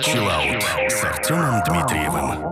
Чилаут с Артемом Дмитриевым.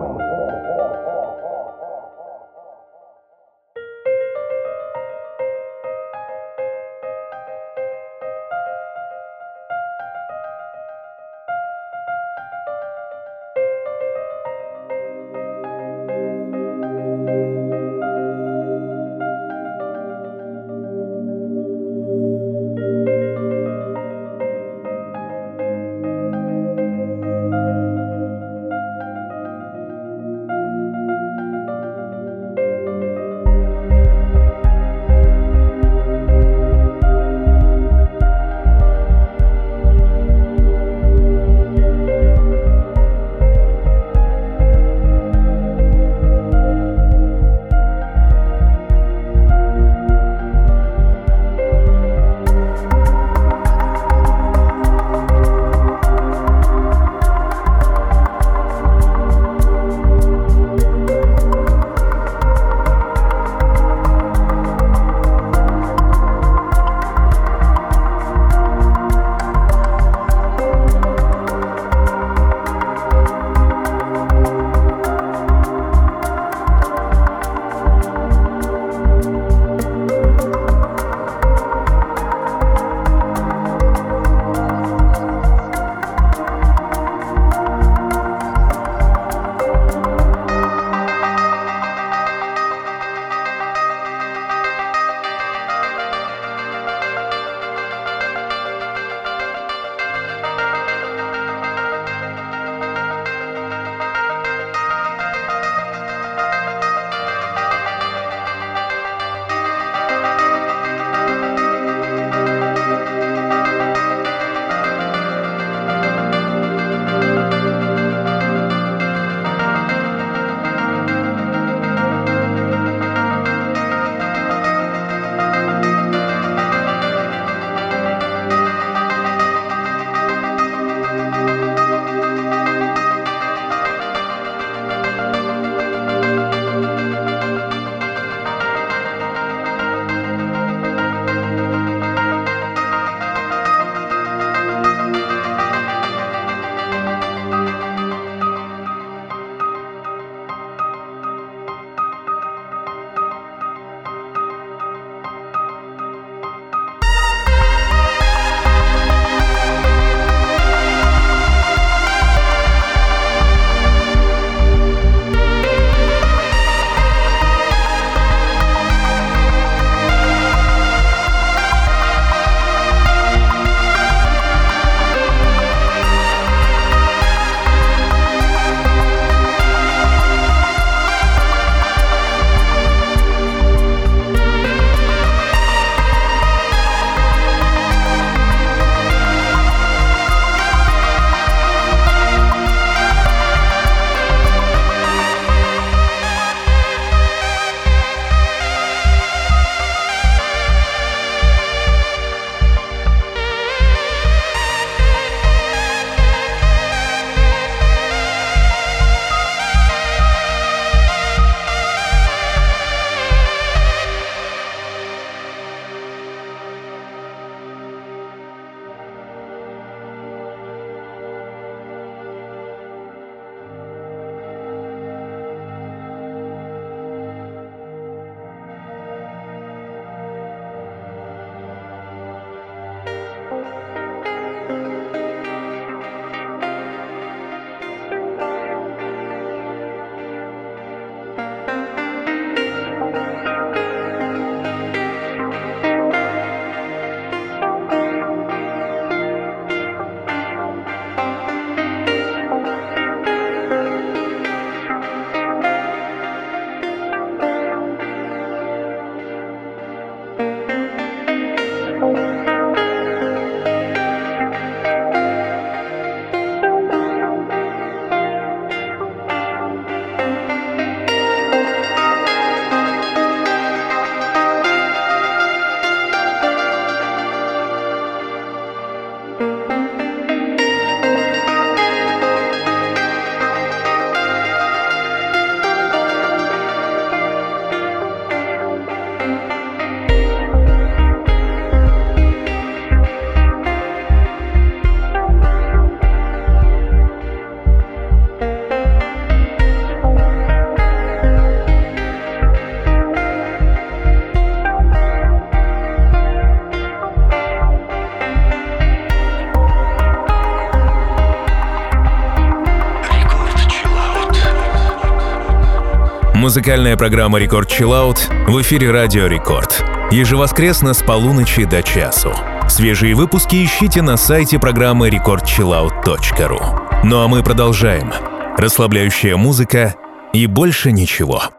Музыкальная программа «Record Chillout» в эфире «Радио Record». Ежевоскресно с полуночи до часу. Свежие выпуски ищите на сайте программы recordchillout.ru. Ну а мы продолжаем. Расслабляющая музыка и больше ничего.